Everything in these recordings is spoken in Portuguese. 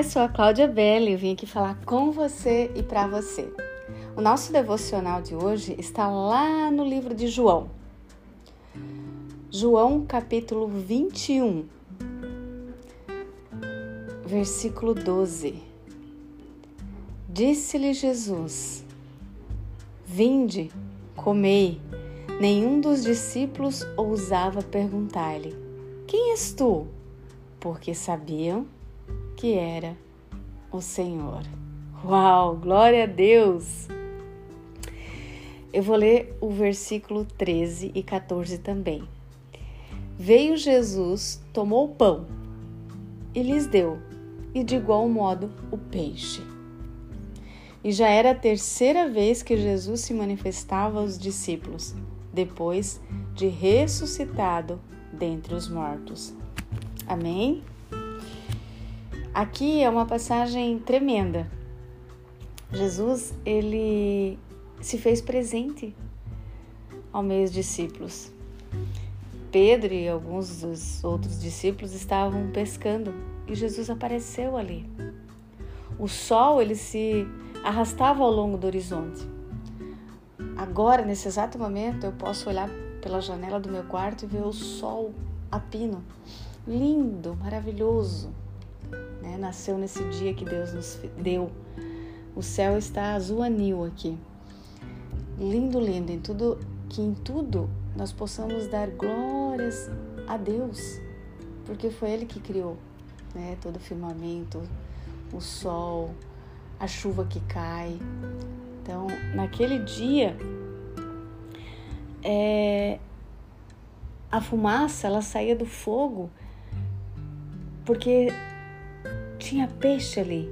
eu sou a Cláudia Belli e vim aqui falar com você e para você. O nosso devocional de hoje está lá no livro de João. João capítulo 21, versículo 12. Disse-lhe Jesus: Vinde, comei. Nenhum dos discípulos ousava perguntar-lhe: Quem és tu? Porque sabiam que era o Senhor. Uau, glória a Deus! Eu vou ler o versículo 13 e 14 também. Veio Jesus, tomou o pão e lhes deu, e de igual modo o peixe. E já era a terceira vez que Jesus se manifestava aos discípulos, depois de ressuscitado dentre os mortos. Amém? Aqui é uma passagem tremenda. Jesus, ele se fez presente ao meio dos discípulos. Pedro e alguns dos outros discípulos estavam pescando e Jesus apareceu ali. O sol ele se arrastava ao longo do horizonte. Agora, nesse exato momento, eu posso olhar pela janela do meu quarto e ver o sol a pino. Lindo, maravilhoso. Né? Nasceu nesse dia que Deus nos deu. O céu está azul anil aqui. Lindo, lindo. Em tudo, que em tudo nós possamos dar glórias a Deus, porque foi Ele que criou né? todo o firmamento, o sol, a chuva que cai. Então, naquele dia, é, a fumaça ela saía do fogo porque tinha peixe ali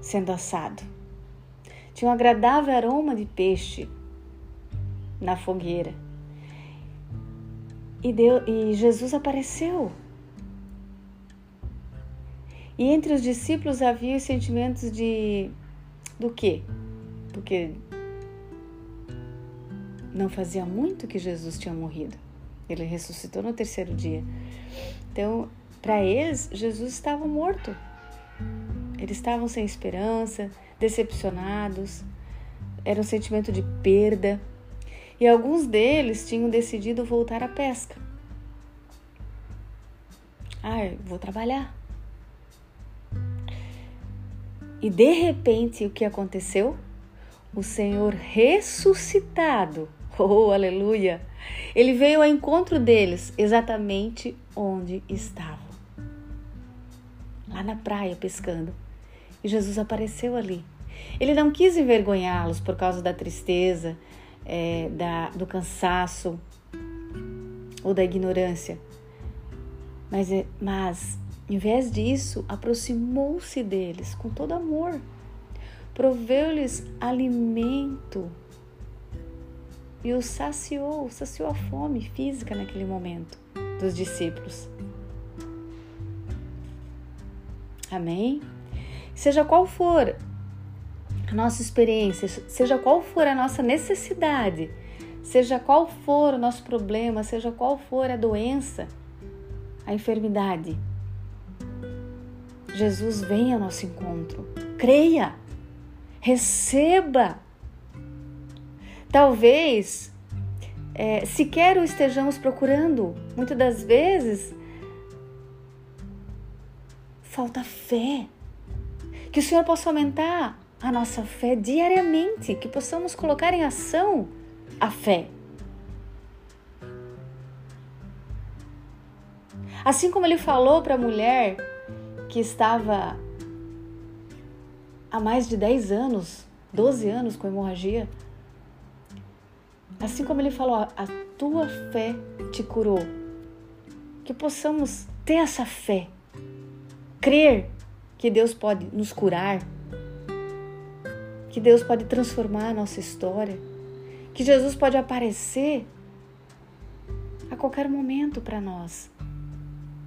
sendo assado. Tinha um agradável aroma de peixe na fogueira. E, e Jesus apareceu e entre os discípulos havia os sentimentos de do quê? Porque não fazia muito que Jesus tinha morrido. Ele ressuscitou no terceiro dia. Então, para eles, Jesus estava morto. Eles estavam sem esperança, decepcionados. Era um sentimento de perda. E alguns deles tinham decidido voltar à pesca. Ah, vou trabalhar. E de repente, o que aconteceu? O Senhor ressuscitado, oh aleluia! Ele veio ao encontro deles exatamente onde estavam lá na praia pescando. E Jesus apareceu ali. Ele não quis envergonhá-los por causa da tristeza, é, da, do cansaço ou da ignorância. Mas, é, mas em vez disso, aproximou-se deles com todo amor, proveu-lhes alimento e os saciou, saciou a fome física naquele momento dos discípulos. Amém? Seja qual for a nossa experiência, seja qual for a nossa necessidade, seja qual for o nosso problema, seja qual for a doença, a enfermidade, Jesus vem ao nosso encontro. Creia, receba. Talvez é, sequer o estejamos procurando. Muitas das vezes falta fé. Que o Senhor possa aumentar a nossa fé diariamente, que possamos colocar em ação a fé. Assim como ele falou para a mulher que estava há mais de 10 anos, 12 anos com hemorragia. Assim como ele falou, a tua fé te curou. Que possamos ter essa fé, crer que Deus pode nos curar, que Deus pode transformar a nossa história, que Jesus pode aparecer a qualquer momento para nós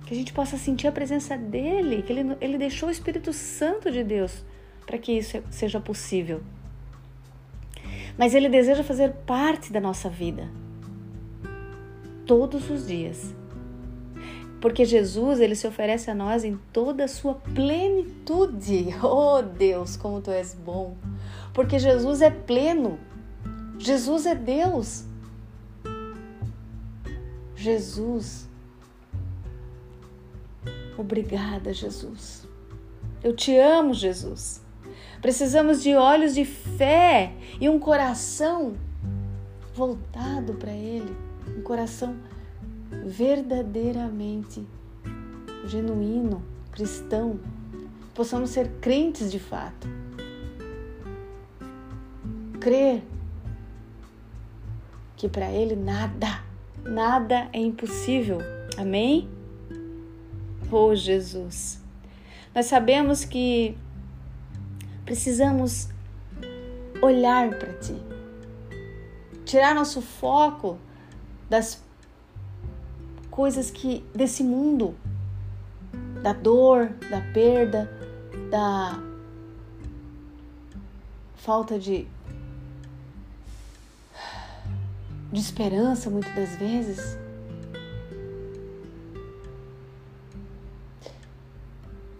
que a gente possa sentir a presença dele, que ele, ele deixou o Espírito Santo de Deus para que isso seja possível. Mas ele deseja fazer parte da nossa vida, todos os dias. Porque Jesus, ele se oferece a nós em toda a sua plenitude. Oh Deus, como tu és bom. Porque Jesus é pleno. Jesus é Deus. Jesus. Obrigada, Jesus. Eu te amo, Jesus. Precisamos de olhos de fé e um coração voltado para Ele, um coração verdadeiramente genuíno, cristão. Possamos ser crentes de fato. Crer que para Ele nada, nada é impossível. Amém? Oh Jesus, nós sabemos que precisamos olhar para Ti, tirar nosso foco das coisas que desse mundo, da dor, da perda, da falta de de esperança muitas das vezes.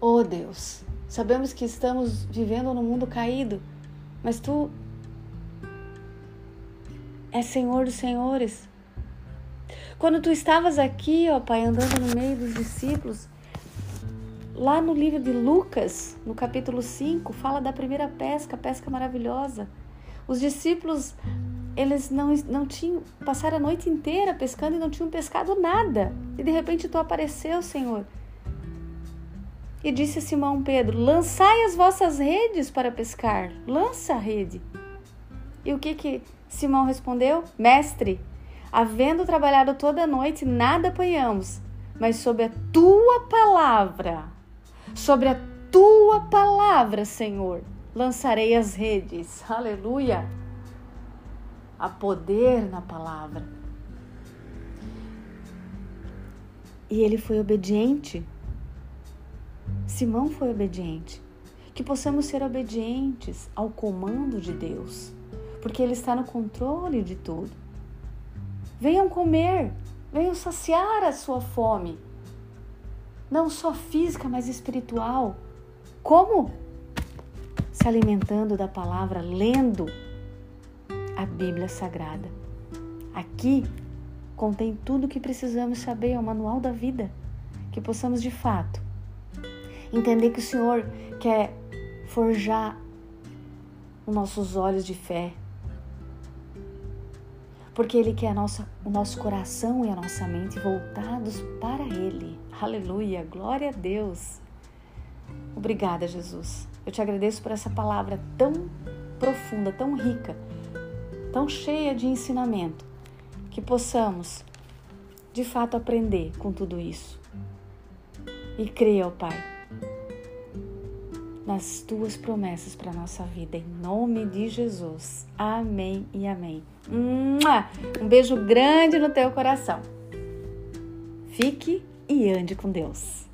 Oh Deus, sabemos que estamos vivendo num mundo caído, mas tu és Senhor dos Senhores. Quando tu estavas aqui, ó Pai, andando no meio dos discípulos, lá no livro de Lucas, no capítulo 5, fala da primeira pesca, pesca maravilhosa. Os discípulos, eles não, não tinham, passaram a noite inteira pescando e não tinham pescado nada. E de repente tu apareceu, Senhor. E disse a Simão Pedro: Lançai as vossas redes para pescar. Lança a rede. E o que que Simão respondeu? Mestre, Havendo trabalhado toda a noite, nada apanhamos, mas sob a tua palavra, sobre a tua palavra, Senhor, lançarei as redes. Aleluia! Há poder na palavra. E ele foi obediente. Simão foi obediente. Que possamos ser obedientes ao comando de Deus, porque Ele está no controle de tudo. Venham comer, venham saciar a sua fome, não só física, mas espiritual. Como? Se alimentando da palavra, lendo a Bíblia Sagrada. Aqui contém tudo o que precisamos saber, é o manual da vida, que possamos de fato entender que o Senhor quer forjar os nossos olhos de fé, porque Ele quer nossa, o nosso coração e a nossa mente voltados para Ele. Aleluia, glória a Deus. Obrigada, Jesus. Eu te agradeço por essa palavra tão profunda, tão rica, tão cheia de ensinamento, que possamos de fato aprender com tudo isso. E creia, ó Pai, nas tuas promessas para nossa vida, em nome de Jesus. Amém e amém. Um beijo grande no teu coração. Fique e ande com Deus.